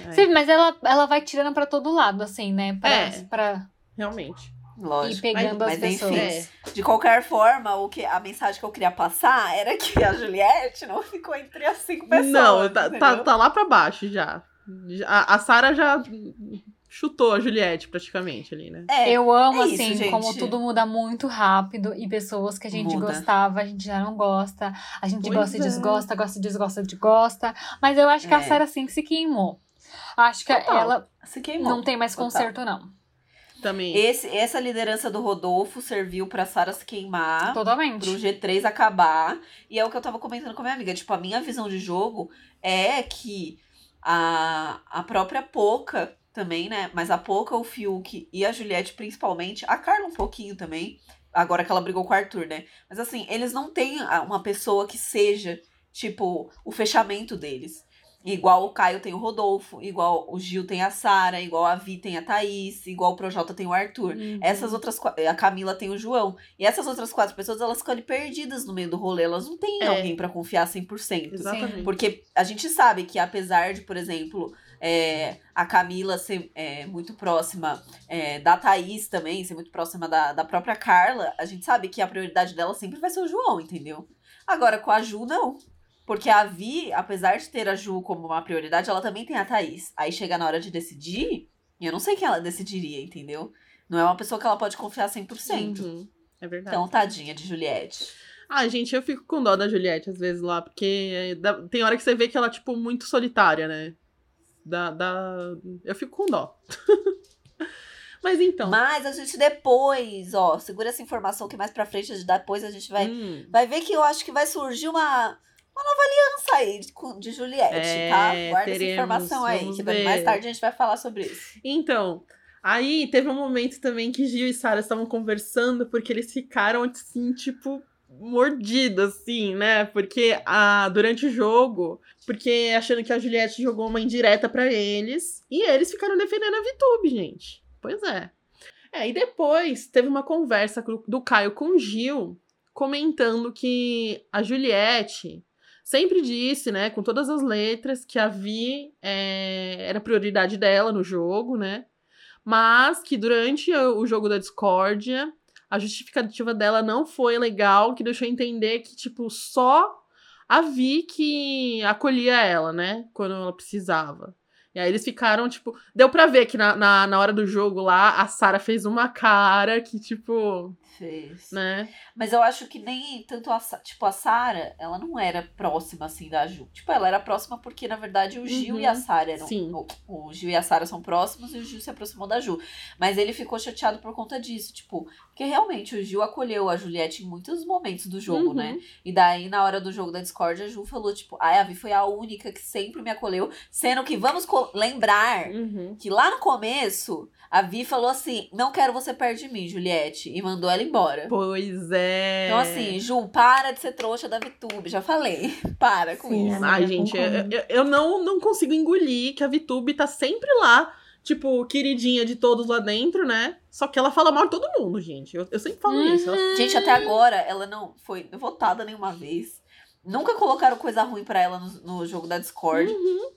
[SPEAKER 6] é,
[SPEAKER 4] Sim, mas ela, ela vai tirando pra todo lado, assim, né? Pra,
[SPEAKER 6] É.
[SPEAKER 4] pra
[SPEAKER 6] realmente.
[SPEAKER 5] Lógico.
[SPEAKER 4] ir pegando
[SPEAKER 5] mas,
[SPEAKER 4] as
[SPEAKER 5] mas
[SPEAKER 4] pessoas.
[SPEAKER 5] enfim, de qualquer forma, o que, a mensagem que eu queria passar era que a Juliette não ficou entre as cinco pessoas.
[SPEAKER 6] Não, tá, tá, tá lá pra baixo já. Já- A, a Sara já chutou a Juliette praticamente ali, né?
[SPEAKER 5] É,
[SPEAKER 4] Eu amo,
[SPEAKER 5] é isso,
[SPEAKER 4] assim,
[SPEAKER 5] gente.
[SPEAKER 4] como tudo muda muito rápido e pessoas que a gente
[SPEAKER 5] Muda.
[SPEAKER 4] gostava, a gente já não gosta. A gente
[SPEAKER 6] Pois
[SPEAKER 4] gosta e
[SPEAKER 6] é.
[SPEAKER 4] desgosta, gosta e desgosta, desgosta. Mas eu acho que a
[SPEAKER 5] É.
[SPEAKER 4] Sarah assim que se queimou. Acho que
[SPEAKER 5] Total.
[SPEAKER 4] ela
[SPEAKER 5] se queimou.
[SPEAKER 4] não tem mais
[SPEAKER 5] Total.
[SPEAKER 4] conserto, não.
[SPEAKER 6] também.
[SPEAKER 5] Esse, essa liderança do Rodolfo serviu pra Sara se queimar.
[SPEAKER 4] Totalmente.
[SPEAKER 5] Pro G3 acabar. E é o que eu tava comentando com a minha amiga. Tipo, a minha visão de jogo é que a, a própria Poca também, né? Mas a Poca, o Fiuk e a Juliette, principalmente, a Carla um pouquinho também. Agora que ela brigou com o Arthur, né? Mas assim, eles não têm uma pessoa que seja, tipo, o fechamento deles. Igual o Caio tem o Rodolfo, igual o Gil tem a Sara, igual a Vi tem a Thaís, igual o Projota tem o Arthur.
[SPEAKER 6] Uhum.
[SPEAKER 5] Essas outras a Camila tem o João. E essas outras quatro pessoas, elas ficam ali perdidas no meio do rolê. Elas não têm
[SPEAKER 6] É.
[SPEAKER 5] alguém pra confiar 100%.
[SPEAKER 6] Exatamente.
[SPEAKER 5] Porque a gente sabe que apesar de, por exemplo, é, a Camila ser é, muito próxima é, da Thaís também, ser muito próxima da, da própria Carla, a gente sabe que a prioridade dela sempre vai ser o João, entendeu? Agora, com a Ju, não. Porque a Vi, apesar de ter a Ju como uma prioridade, ela também tem a Thaís. Aí chega na hora de decidir, e eu não sei quem ela decidiria, entendeu? Não é uma pessoa que ela pode confiar 100%.
[SPEAKER 6] Uhum, É verdade.
[SPEAKER 5] Então, tadinha de Juliette.
[SPEAKER 6] Ah, gente, eu fico com dó da Juliette às vezes lá, porque é, tem hora que você vê que ela, tipo, muito solitária, né? Da, da... Eu fico com dó. Mas então.
[SPEAKER 5] Mas a gente depois, ó, segura essa informação que mais pra frente, depois a gente vai,
[SPEAKER 6] hum,
[SPEAKER 5] vai ver que eu acho que vai surgir uma, uma nova aliança aí de, Juliette,
[SPEAKER 6] É,
[SPEAKER 5] tá? Guarda
[SPEAKER 6] teremos,
[SPEAKER 5] essa informação aí, que
[SPEAKER 6] ver.
[SPEAKER 5] mais tarde a gente vai falar sobre isso.
[SPEAKER 6] Então, aí teve um momento também que Gil e Sara estavam conversando, porque eles ficaram, assim, tipo, mordidos, assim, né? Porque a, durante o jogo, porque achando que a Juliette jogou uma indireta pra eles, e eles ficaram defendendo a VTube, gente. Pois é. É, e depois teve uma conversa do Caio com o Gil, comentando que a Juliette sempre disse, né, com todas as letras, que a Vi é, era prioridade dela no jogo, né? Mas que durante o jogo da discórdia, a justificativa dela não foi legal, que deixou entender que, tipo, só a Vi que acolhia ela, né? Quando ela precisava. E aí eles ficaram, tipo. Deu pra ver que na, na, na hora do jogo lá, a Sarah fez uma cara que, tipo.
[SPEAKER 5] Fez.
[SPEAKER 6] Né?
[SPEAKER 5] Mas eu acho que nem tanto a, tipo, a Sara, ela não era próxima, assim, da Ju. Tipo, ela era próxima porque, na verdade, o Gil
[SPEAKER 6] Uhum,
[SPEAKER 5] e a Sara eram...
[SPEAKER 6] sim.
[SPEAKER 5] O, o Gil e a Sara são próximos e o Gil se aproximou da Ju. Mas ele ficou chateado por conta disso, tipo... Porque, realmente, o Gil acolheu a Juliette em muitos momentos do jogo,
[SPEAKER 6] Uhum.
[SPEAKER 5] né? E daí, na hora do jogo da Discord, a Ju falou, tipo... Ai, a Vi foi a única que sempre me acolheu. Sendo que, vamos lembrar
[SPEAKER 6] Uhum.
[SPEAKER 5] que lá no começo... A Vi falou assim, não quero você perto de mim, Juliette. E mandou ela embora.
[SPEAKER 6] Pois é.
[SPEAKER 5] Então, assim, Ju, para de ser trouxa da VTube. Já falei. Para com
[SPEAKER 7] Sim,
[SPEAKER 5] isso.
[SPEAKER 6] Ai, gente, eu, eu, não, não consigo engolir que a VTube tá sempre lá, tipo, queridinha de todos lá dentro, né? Só que ela fala mal de todo mundo, gente. Eu, eu sempre falo isso. Ela-
[SPEAKER 5] Gente, até agora ela não foi votada nenhuma vez. Nunca colocaram coisa ruim pra ela no, no jogo da Discord.
[SPEAKER 6] Uhum.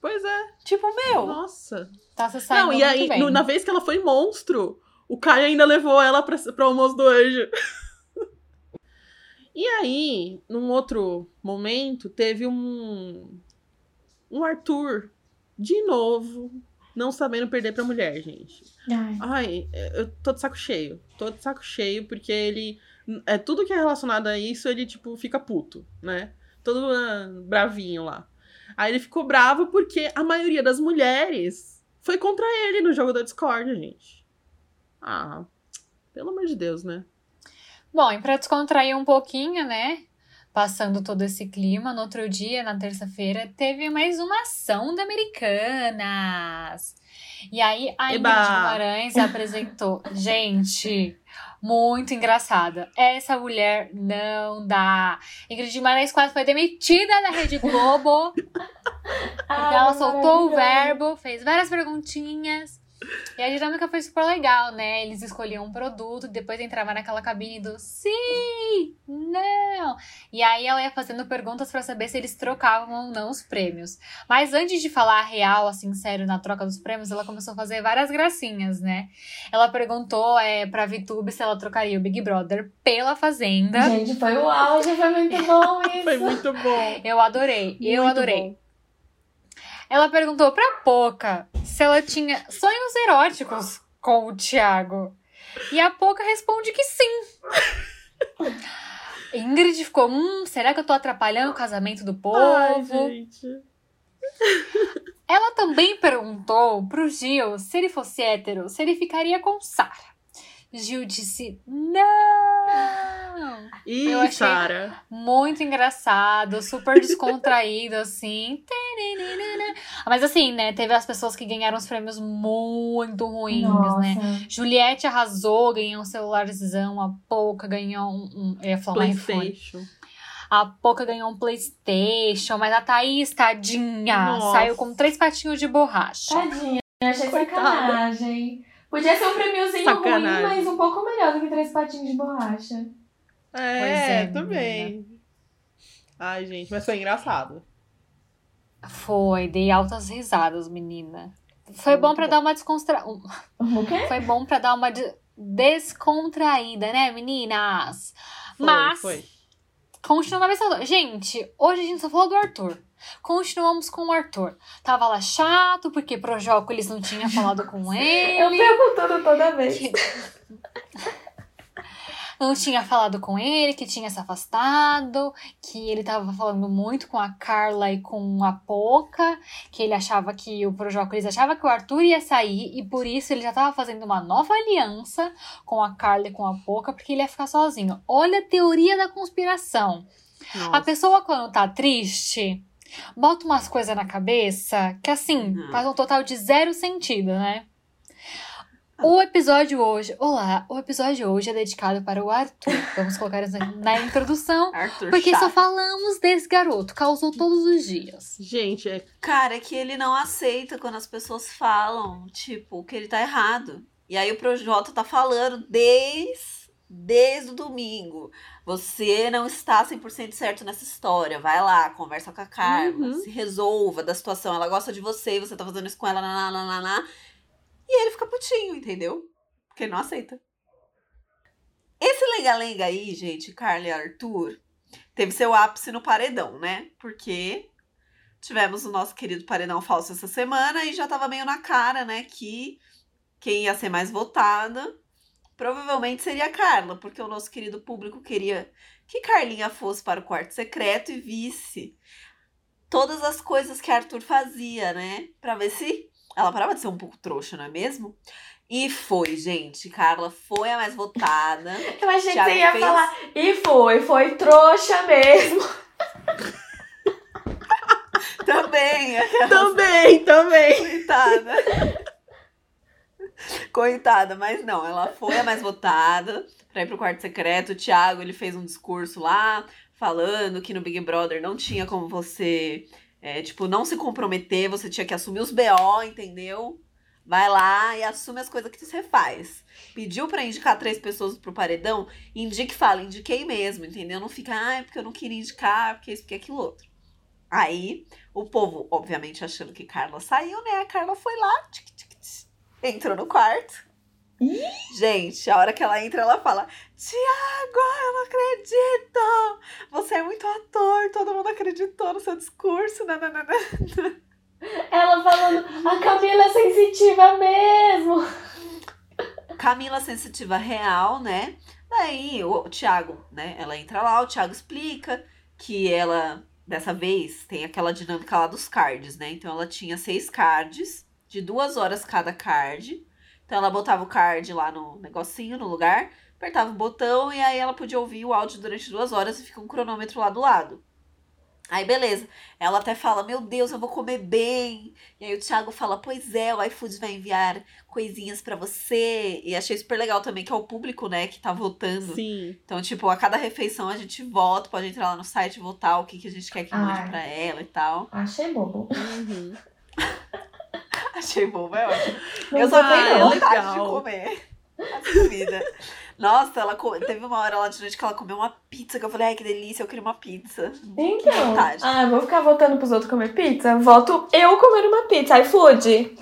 [SPEAKER 6] Pois é.
[SPEAKER 5] Tipo, meu.
[SPEAKER 6] Nossa.
[SPEAKER 4] Tá se saindo
[SPEAKER 6] Não, e aí,
[SPEAKER 4] bem.
[SPEAKER 6] no- na vez que ela foi monstro, o Caio ainda levou ela pra, pra almoço do anjo. e aí, num outro momento, teve um. Um Arthur, de novo, não sabendo perder pra mulher, gente.
[SPEAKER 7] Ai,
[SPEAKER 6] Ai, eu tô de saco cheio. Tô de saco cheio, porque ele. É, tudo que é relacionado a isso, ele, tipo, fica puto, né? Todo ah, bravinho lá. Aí ele ficou bravo porque a maioria das mulheres foi contra ele no jogo da Discord, gente. Ah, pelo amor de Deus, né?
[SPEAKER 4] Bom, e pra descontrair um pouquinho, né? Passando todo esse clima, no outro dia, na terça-feira, teve mais uma ação da Americanas. E aí a Ingrid! Guimarães apresentou. Gente, muito engraçada. Essa mulher não dá. Ingrid Guimarães quase foi demitida da Rede Globo. Porque ela soltou o verbo, fez várias perguntinhas. E a dinâmica foi super legal, né? Eles escolhiam um produto, depois entrava naquela cabine do sim, não. E aí ela ia fazendo perguntas pra saber se eles trocavam ou não os prêmios. Mas antes de falar real, assim, sério, na troca dos prêmios, ela começou a fazer várias gracinhas, né? Ela perguntou é, pra VTube se ela trocaria o Big Brother pela Fazenda.
[SPEAKER 7] Gente, foi o auge, foi muito bom isso.
[SPEAKER 6] Foi muito bom.
[SPEAKER 4] Eu adorei, eu
[SPEAKER 6] Muito
[SPEAKER 4] adorei.
[SPEAKER 6] bom.
[SPEAKER 4] Ela perguntou pra Poca se ela tinha sonhos eróticos com o Thiago. E a Poca responde que sim. Ingrid ficou, hum, será que eu tô atrapalhando o casamento do povo?
[SPEAKER 6] Ai, gente.
[SPEAKER 4] Ela também perguntou pro Gil se ele fosse hétero, se ele ficaria com Sara. Gil disse não. Eu achei-
[SPEAKER 6] Sara.
[SPEAKER 4] Muito engraçado, super descontraído, assim. Mas assim, né? Teve as pessoas que ganharam os prêmios muito ruins,
[SPEAKER 7] Nossa.
[SPEAKER 4] né? Juliette arrasou, ganhou um celularzão. A Pouca ganhou um. um eu ia falar um iPhone.
[SPEAKER 6] Playstation.
[SPEAKER 4] A Pouca ganhou um PlayStation. Mas a Thaís, tadinha,
[SPEAKER 6] Nossa.
[SPEAKER 4] saiu com três patinhos de borracha.
[SPEAKER 7] Tadinha, achei
[SPEAKER 6] Coitada.
[SPEAKER 7] sacanagem. Podia ser um prêmiozinho ruim, mas um pouco melhor do que três patinhos de borracha.
[SPEAKER 6] É,
[SPEAKER 4] é,
[SPEAKER 6] também. Ai, gente, mas foi engraçado.
[SPEAKER 4] Foi, dei altas risadas, menina. Foi bom pra
[SPEAKER 6] bom.
[SPEAKER 4] dar uma descontra...
[SPEAKER 7] O quê?
[SPEAKER 4] Foi bom pra dar uma de- descontraída, né, meninas?
[SPEAKER 6] Foi,
[SPEAKER 4] Mas,
[SPEAKER 6] foi.
[SPEAKER 4] continuando a vencedora. Gente, hoje a gente só falou do Arthur. Continuamos com o Arthur. Tava lá chato, porque Projócolis não tinha falado com
[SPEAKER 7] Eu
[SPEAKER 4] ele.
[SPEAKER 7] perguntando toda vez.
[SPEAKER 4] Não tinha falado com ele, que tinha se afastado, que ele tava falando muito com a Carla e com a Poca, que ele achava que o Projócolis achava que o Arthur ia sair e por isso ele já tava fazendo uma nova aliança com a Carla e com a Poca, porque ele ia ficar sozinho. Olha a teoria da conspiração. A
[SPEAKER 6] Nossa.
[SPEAKER 4] pessoa quando tá triste, bota umas coisas na cabeça que assim,
[SPEAKER 5] Uhum.
[SPEAKER 4] faz um total de zero sentido, né? O episódio hoje, olá, o episódio hoje é dedicado para o Arthur. Vamos colocar isso na introdução,
[SPEAKER 5] Arthur
[SPEAKER 4] porque só
[SPEAKER 5] chato.
[SPEAKER 4] falamos desse garoto, causou todos os dias.
[SPEAKER 6] Gente, é
[SPEAKER 5] Cara, é que ele não aceita quando as pessoas falam, tipo, que ele tá errado. E aí o Projota tá falando desde, desde o domingo. Você não está 100% certo nessa história. Vai lá, conversa com a Carla,
[SPEAKER 6] Uhum.
[SPEAKER 5] se resolva da situação. Ela gosta de você e você tá fazendo isso com ela, naná, naná, naná. E ele fica putinho, entendeu? Porque ele não aceita. Esse lenga-lenga aí, gente, Carla e Arthur, teve seu ápice no paredão, né? Porque tivemos o nosso querido paredão falso essa semana e já tava meio na cara, né, que quem ia ser mais votada provavelmente seria a Carla, porque o nosso querido público queria que Carlinha fosse para o quarto secreto e visse todas as coisas que Arthur fazia, né, Pra ver se ela parava de ser um pouco trouxa, não é mesmo? E foi, gente. Carla foi a mais votada.
[SPEAKER 7] Eu achei
[SPEAKER 5] Thiago
[SPEAKER 7] que você ia
[SPEAKER 5] fez-
[SPEAKER 7] falar. E foi, foi trouxa mesmo.
[SPEAKER 5] Também.
[SPEAKER 6] também, também.
[SPEAKER 5] Coitada. Coitada, mas não, ela foi a mais votada pra ir pro quarto secreto. O Thiago, ele fez um discurso lá, falando que no Big Brother não tinha como você, é, tipo, não se comprometer, você tinha que assumir os BO, entendeu? Vai lá e assume as coisas que você faz. Pediu pra indicar três pessoas pro paredão, indique e fala, indiquei mesmo, entendeu? Não fica, ah, é porque eu não queria indicar, porque isso, porque aquilo outro. Aí, o povo, obviamente, achando que Carla saiu, né? A Carla foi lá, entrou no quarto. Gente, a hora que ela entra, ela fala: Tiago, eu não acredito! Você é muito ator, todo mundo acreditou no seu discurso. né, Nananana.
[SPEAKER 7] Ela falando, a Camila é sensitiva mesmo.
[SPEAKER 5] Camila sensitiva real, né? Daí o Thiago, né? Ela entra lá, o Thiago explica que ela, dessa vez, tem aquela dinâmica lá dos cards, né? Então ela tinha seis cards, de duas horas cada card. Então ela botava o card lá no negocinho, no lugar, apertava o botão e aí ela podia ouvir o áudio durante duas horas e fica um cronômetro lá do lado. Aí beleza, ela até fala, meu Deus, eu vou comer bem. E aí o Thiago fala, pois é, o iFood vai enviar coisinhas pra você. E achei super legal também que é o público, né, que tá votando.
[SPEAKER 6] Sim.
[SPEAKER 5] Então, tipo, a cada refeição a gente vota, pode entrar lá no site e votar o que, que a gente quer que mande
[SPEAKER 7] Ai.
[SPEAKER 5] pra ela e tal.
[SPEAKER 7] Achei bobo.
[SPEAKER 6] Uhum.
[SPEAKER 5] Achei bobo, é ótimo.
[SPEAKER 7] Não
[SPEAKER 5] eu só tenho
[SPEAKER 7] não.
[SPEAKER 5] vontade
[SPEAKER 6] legal.
[SPEAKER 5] de comer a comida. Nossa, ela co- teve uma hora lá de noite que ela comeu uma pizza, que eu falei, ai, que delícia, eu queria uma pizza.
[SPEAKER 7] Então,
[SPEAKER 5] vontade.
[SPEAKER 7] ah, vou ficar votando pros outros comer pizza? Voto eu comer uma pizza. iFood.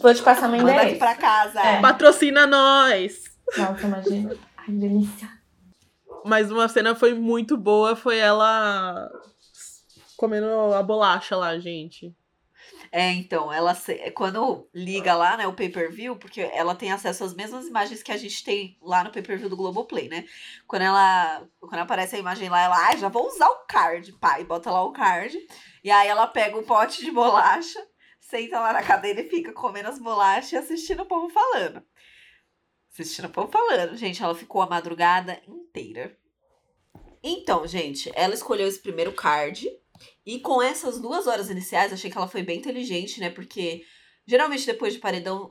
[SPEAKER 7] Vou te passar meu
[SPEAKER 5] Manda aqui
[SPEAKER 7] endereço.
[SPEAKER 5] pra casa.
[SPEAKER 7] É.
[SPEAKER 6] Patrocina nós!
[SPEAKER 7] Nossa, imagina. Ai, que delícia.
[SPEAKER 6] Mas uma cena foi muito boa, foi ela comendo a bolacha lá, gente.
[SPEAKER 5] É, então, ela se- quando liga lá, né, o pay-per-view, porque ela tem acesso às mesmas imagens que a gente tem lá no pay-per-view do Globoplay, né? Quando ela, quando aparece a imagem lá, ela, ai, já vou usar o card, pai, bota lá o card. E aí ela pega o pote de bolacha, senta lá na cadeira e fica comendo as bolachas e assistindo o povo falando. Assistindo o povo falando. Gente, ela ficou a madrugada inteira. Então, gente, ela escolheu esse primeiro card. E com essas duas horas iniciais, achei que ela foi bem inteligente, né? Porque geralmente depois de paredão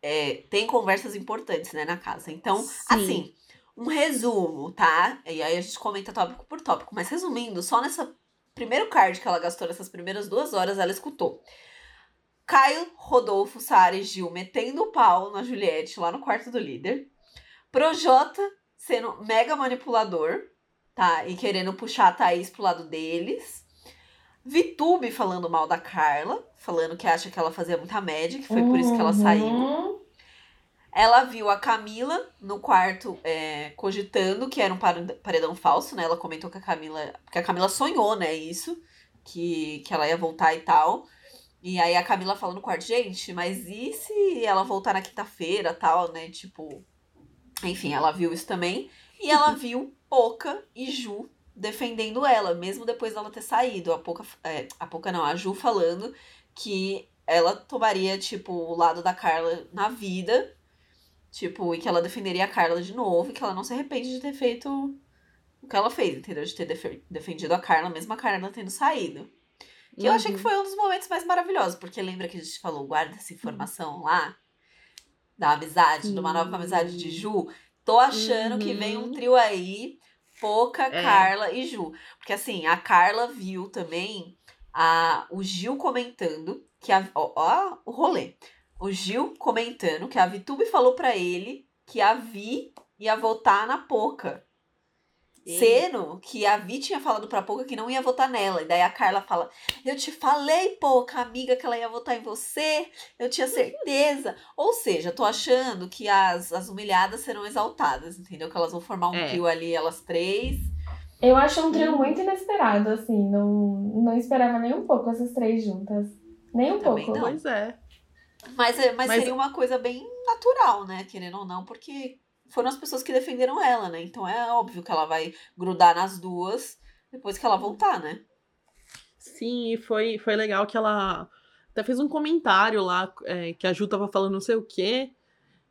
[SPEAKER 5] é, tem conversas importantes, né, na casa. Então,
[SPEAKER 6] Sim.
[SPEAKER 5] assim, um resumo, tá? E aí a gente comenta tópico por tópico. Mas resumindo, só nessa primeiro card que ela gastou nessas primeiras duas horas, ela escutou. Caio, Rodolfo, Sara e Gil metendo o pau na Juliette lá no quarto do líder. Projota sendo mega manipulador, tá? E querendo puxar a Thaís pro lado deles. Vitube falando mal da Carla, falando que acha que ela fazia muita média, que foi por isso que ela saiu.
[SPEAKER 7] Uhum.
[SPEAKER 5] Ela viu a Camila no quarto é, cogitando que era um pare- paredão falso, né? Ela comentou que a Camila. Porque a Camila sonhou, né? Isso. Que, que ela ia voltar e tal. E aí a Camila falou no quarto, gente, mas e se ela voltar na quinta-feira tal, né? Tipo. Enfim, ela viu isso também. E ela viu Poca e Ju defendendo ela, mesmo depois dela ter saído. A Poca, é, a Poca não, a Ju falando que ela tomaria, tipo, o lado da Carla na vida. Tipo, e que ela defenderia a Carla de novo e que ela não se arrepende de ter feito o que ela fez, entendeu? De ter defe- defendido a Carla, mesmo a Carla tendo saído. Que eu achei que foi um dos momentos mais maravilhosos, porque lembra que a gente falou, guarda essa informação lá, da amizade, de uma nova amizade de Ju. Tô achando que vem um
[SPEAKER 6] Uhum.
[SPEAKER 5] trio aí, Poca,
[SPEAKER 6] É.
[SPEAKER 5] Carla e Ju. Porque assim, a Carla viu também a, o Gil comentando que a. Ó, ó o rolê. O Gil comentando que a Vitube falou pra ele que a Vi ia votar na Poca. Sendo que a Vi tinha falado pra Poca que não ia votar nela. E daí a Carla fala: Eu te falei, Poca, amiga, que ela ia votar em você. Eu tinha certeza. Ou seja, tô achando que as, as humilhadas serão exaltadas, entendeu? Que elas vão formar um
[SPEAKER 6] É.
[SPEAKER 5] trio ali, elas três.
[SPEAKER 7] Eu acho um trio muito inesperado, assim. Não, não esperava nem um pouco essas três juntas. Nem um
[SPEAKER 5] Também
[SPEAKER 7] pouco.
[SPEAKER 5] não.
[SPEAKER 6] Pois é.
[SPEAKER 5] Mas, é- mas,
[SPEAKER 6] Mas-
[SPEAKER 5] seria uma coisa bem natural, né? Querendo ou não, porque foram as pessoas que defenderam ela, né? Então é óbvio que ela vai grudar nas duas depois que ela voltar, né?
[SPEAKER 6] Sim, e foi, foi legal que ela até fez um comentário lá, é, que a Ju tava falando não sei o quê.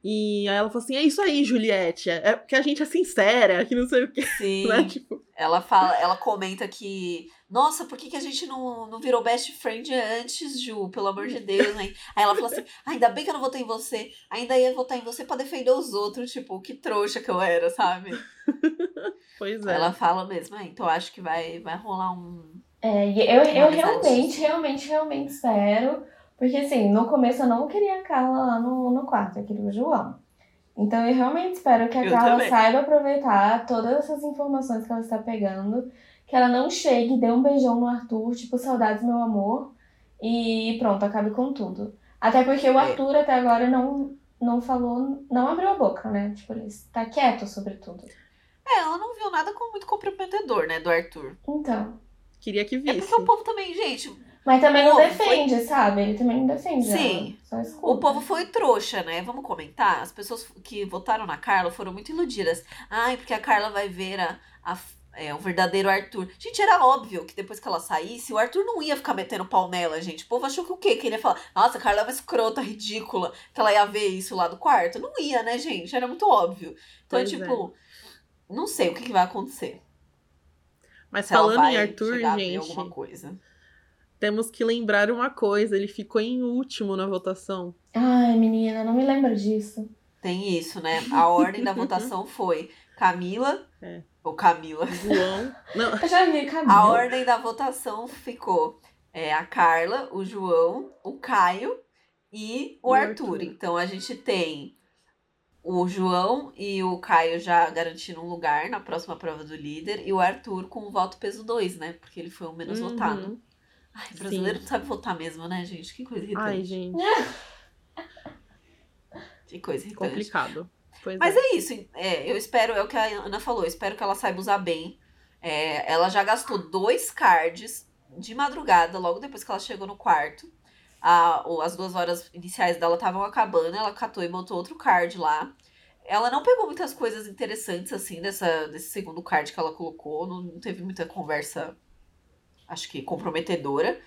[SPEAKER 6] E aí ela falou assim: é isso aí, Juliette. É é porque a gente é sincera, que não sei o quê.
[SPEAKER 5] Sim.
[SPEAKER 6] Né? Tipo,
[SPEAKER 5] Ela fala, ela comenta que, nossa, por que, que a gente não, não virou best friend antes, Ju? Pelo amor de Deus, né? Aí ela falou assim: ainda bem que eu não votei em você, ainda ia votar em você pra defender os outros, tipo, que trouxa que eu era, sabe?
[SPEAKER 6] pois é.
[SPEAKER 5] Ela fala mesmo, é, então acho que vai, vai rolar um.
[SPEAKER 7] É, eu, eu realmente, realmente, realmente espero. Porque, assim, no começo eu não queria a Carla lá no, no quarto, eu queria o João. Então eu realmente espero que a
[SPEAKER 5] Eu
[SPEAKER 7] Carla
[SPEAKER 5] também.
[SPEAKER 7] saiba aproveitar todas essas informações que ela está pegando. Que ela não chegue, dê um beijão no Arthur, tipo, saudades, meu amor. E pronto, acabe com tudo. Até porque o
[SPEAKER 5] É.
[SPEAKER 7] Arthur até agora não, não falou, não abriu a boca, né? Tipo, ele está quieto sobre tudo.
[SPEAKER 5] É, ela não viu nada com muito comprometedor, né, do Arthur.
[SPEAKER 7] Então.
[SPEAKER 6] Queria que
[SPEAKER 5] É
[SPEAKER 6] visse.
[SPEAKER 5] porque o povo também, gente,
[SPEAKER 7] Mas também não defende, sabe? Ele também não defende.
[SPEAKER 5] Sim.
[SPEAKER 7] Ela, só escuta.
[SPEAKER 5] O povo foi trouxa, né? Vamos comentar? As pessoas que votaram na Carla foram muito iludidas. Ai, porque a Carla vai ver a, a- é, o verdadeiro Arthur. Gente, era óbvio que depois que ela saísse, o Arthur não ia ficar metendo pau nela, gente. O povo achou que o quê? Que ele ia falar, nossa, a Carla é uma escrota, ridícula, que ela ia ver isso lá do quarto. Não ia, né, gente? Era muito óbvio. Então,
[SPEAKER 6] Pois
[SPEAKER 5] tipo, não sei o que, que vai acontecer.
[SPEAKER 6] Mas
[SPEAKER 5] Se ela
[SPEAKER 6] falando
[SPEAKER 5] vai
[SPEAKER 6] em Arthur, gente,
[SPEAKER 5] alguma coisa.
[SPEAKER 6] temos que lembrar uma coisa: ele ficou em último na votação.
[SPEAKER 7] Ai, menina, não me lembro disso.
[SPEAKER 5] Tem isso, né? A ordem da votação foi Camila,
[SPEAKER 6] É.
[SPEAKER 5] ou Camila,
[SPEAKER 6] João. Não,
[SPEAKER 7] Eu já vi, cabelo.
[SPEAKER 5] A ordem da votação ficou é, a Carla, o João, o Caio e o
[SPEAKER 6] o
[SPEAKER 5] Arthur.
[SPEAKER 6] Arthur.
[SPEAKER 5] Então a gente tem o João e o Caio já garantindo um lugar na próxima prova do líder e o Arthur com o voto peso 2, né? Porque ele foi o menos
[SPEAKER 6] Uhum.
[SPEAKER 5] votado. Ai, brasileiro
[SPEAKER 6] Sim.
[SPEAKER 5] não sabe votar mesmo, né, gente? Que coisa irritante.
[SPEAKER 6] Ai, gente,
[SPEAKER 5] Que coisa irritante.
[SPEAKER 6] complicado. Pois
[SPEAKER 5] Mas
[SPEAKER 6] é.
[SPEAKER 5] é isso. É, eu espero, é o que a Ana falou, eu espero que ela saiba usar bem. É, ela já gastou dois cards de madrugada, logo depois que ela chegou no quarto. A, as duas horas iniciais dela estavam acabando, ela catou e botou outro card lá. Ela não pegou muitas coisas interessantes, assim, dessa, desse segundo card que ela colocou. Não, não teve muita conversa, acho que comprometedora.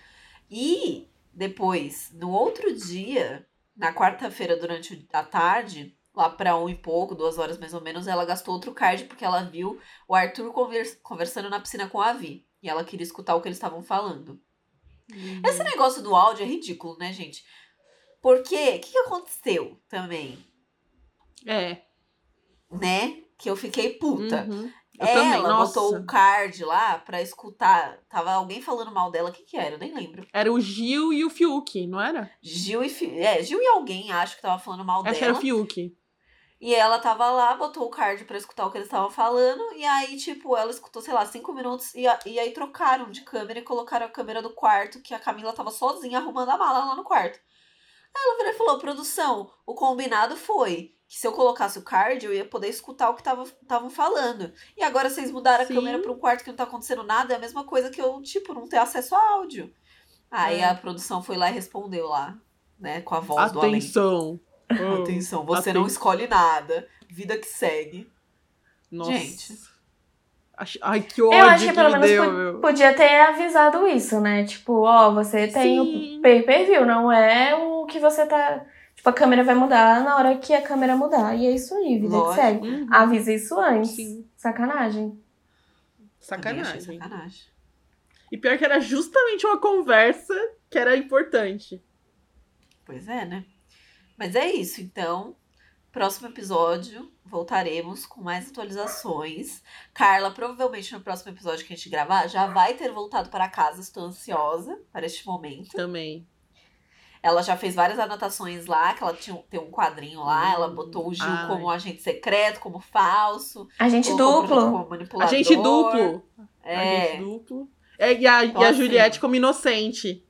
[SPEAKER 5] E Depois, no outro dia, na quarta-feira, durante a tarde, lá pra um e pouco, duas horas mais ou menos, ela gastou outro card porque ela viu o Arthur convers conversando na piscina com a Vi. E ela queria escutar o que eles estavam falando.
[SPEAKER 6] Uhum.
[SPEAKER 5] Esse negócio do áudio é ridículo, né, gente? Porque, o que, que aconteceu também?
[SPEAKER 6] É.
[SPEAKER 5] Né? Que eu fiquei puta.
[SPEAKER 6] Uhum. Eu
[SPEAKER 5] Ela
[SPEAKER 6] também,
[SPEAKER 5] botou o card lá pra escutar. Tava alguém falando mal dela. O que que era? Eu nem lembro.
[SPEAKER 6] Era o Gil e o Fiuk, não era?
[SPEAKER 5] Gil e, Fi- é, Gil e alguém, acho que tava falando mal
[SPEAKER 6] Acho que era
[SPEAKER 5] dela.
[SPEAKER 6] o Fiuk.
[SPEAKER 5] E ela tava lá, botou o card pra escutar o que eles estavam falando. E aí, tipo, ela escutou, sei lá, cinco minutos. E, a- e aí trocaram de câmera e colocaram a câmera do quarto, que a Camila tava sozinha arrumando a mala lá no quarto. Aí ela virou e falou: produção, o combinado foi que se eu colocasse o card, eu ia poder escutar o que estavam falando. E agora vocês mudaram
[SPEAKER 6] Sim.
[SPEAKER 5] a câmera pra um quarto que não tá acontecendo nada, é a mesma coisa que eu, tipo, não ter acesso a áudio. Aí
[SPEAKER 6] É.
[SPEAKER 5] a produção foi lá e respondeu lá, né, com a voz do além.
[SPEAKER 6] Atenção. Oh,
[SPEAKER 5] Atenção, você não escolhe nada. Vida que segue.
[SPEAKER 6] Nossa.
[SPEAKER 5] Gente.
[SPEAKER 6] Ai, que ódio
[SPEAKER 7] Eu acho que
[SPEAKER 6] que
[SPEAKER 7] pelo
[SPEAKER 6] me
[SPEAKER 7] menos
[SPEAKER 6] deu,
[SPEAKER 7] podia ter avisado isso, né? Tipo, ó, você tem
[SPEAKER 6] Sim.
[SPEAKER 7] o pay per view, não é o que você tá. Tipo, a câmera vai mudar na hora que a câmera mudar. E é isso aí, vida
[SPEAKER 5] Lógico.
[SPEAKER 7] que segue.
[SPEAKER 6] Uhum.
[SPEAKER 7] Avisa isso antes.
[SPEAKER 6] Sim.
[SPEAKER 7] Sacanagem.
[SPEAKER 6] Sacanagem.
[SPEAKER 5] sacanagem.
[SPEAKER 6] E pior que era justamente uma conversa que era importante.
[SPEAKER 5] Pois é, né? Mas é isso, então. Próximo episódio, voltaremos com mais atualizações. Carla, provavelmente no próximo episódio que a gente gravar, já vai ter voltado para casa. Estou ansiosa para este momento.
[SPEAKER 6] Também.
[SPEAKER 5] Ela já fez várias anotações lá, que ela tinha, tem um quadrinho lá. Ela botou o Gil
[SPEAKER 6] Ai.
[SPEAKER 5] como agente secreto, como falso.
[SPEAKER 7] Agente duplo.
[SPEAKER 5] Como manipulador.
[SPEAKER 6] Agente duplo.
[SPEAKER 5] É,
[SPEAKER 6] Agente duplo. É, e a,
[SPEAKER 5] Então,
[SPEAKER 6] e a
[SPEAKER 5] assim,
[SPEAKER 6] Juliette como inocente.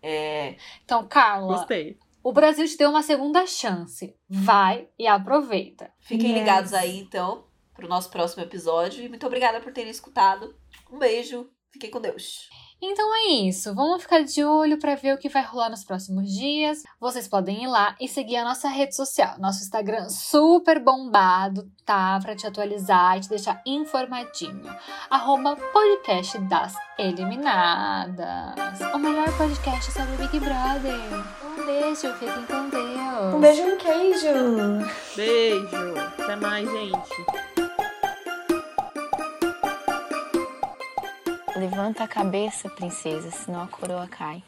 [SPEAKER 5] é.
[SPEAKER 4] Então, Carla,
[SPEAKER 6] Gostei.
[SPEAKER 4] O Brasil te deu uma segunda chance. Vai e aproveita.
[SPEAKER 5] Fiquem
[SPEAKER 7] Yes.
[SPEAKER 5] ligados aí, então, pro nosso próximo episódio. E muito obrigada por terem escutado. Um beijo. Fiquem com Deus.
[SPEAKER 4] Então é isso. Vamos ficar de olho para ver o que vai rolar nos próximos dias. Vocês podem ir lá e seguir a nossa rede social, nosso Instagram super bombado, tá? Pra te atualizar e te deixar informadinho. Arroba podcast das eliminadas. O melhor podcast sobre Big Brother. Um beijo, fiquem com Deus.
[SPEAKER 7] Um beijo e um queijo.
[SPEAKER 6] Beijo. Até mais, gente.
[SPEAKER 8] Levanta a cabeça, princesa, senão a coroa cai.